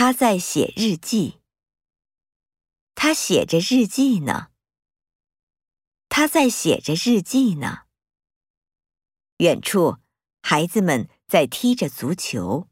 他在写日记。他写着日记呢。他在写着日记呢。远处孩子们在踢着足球。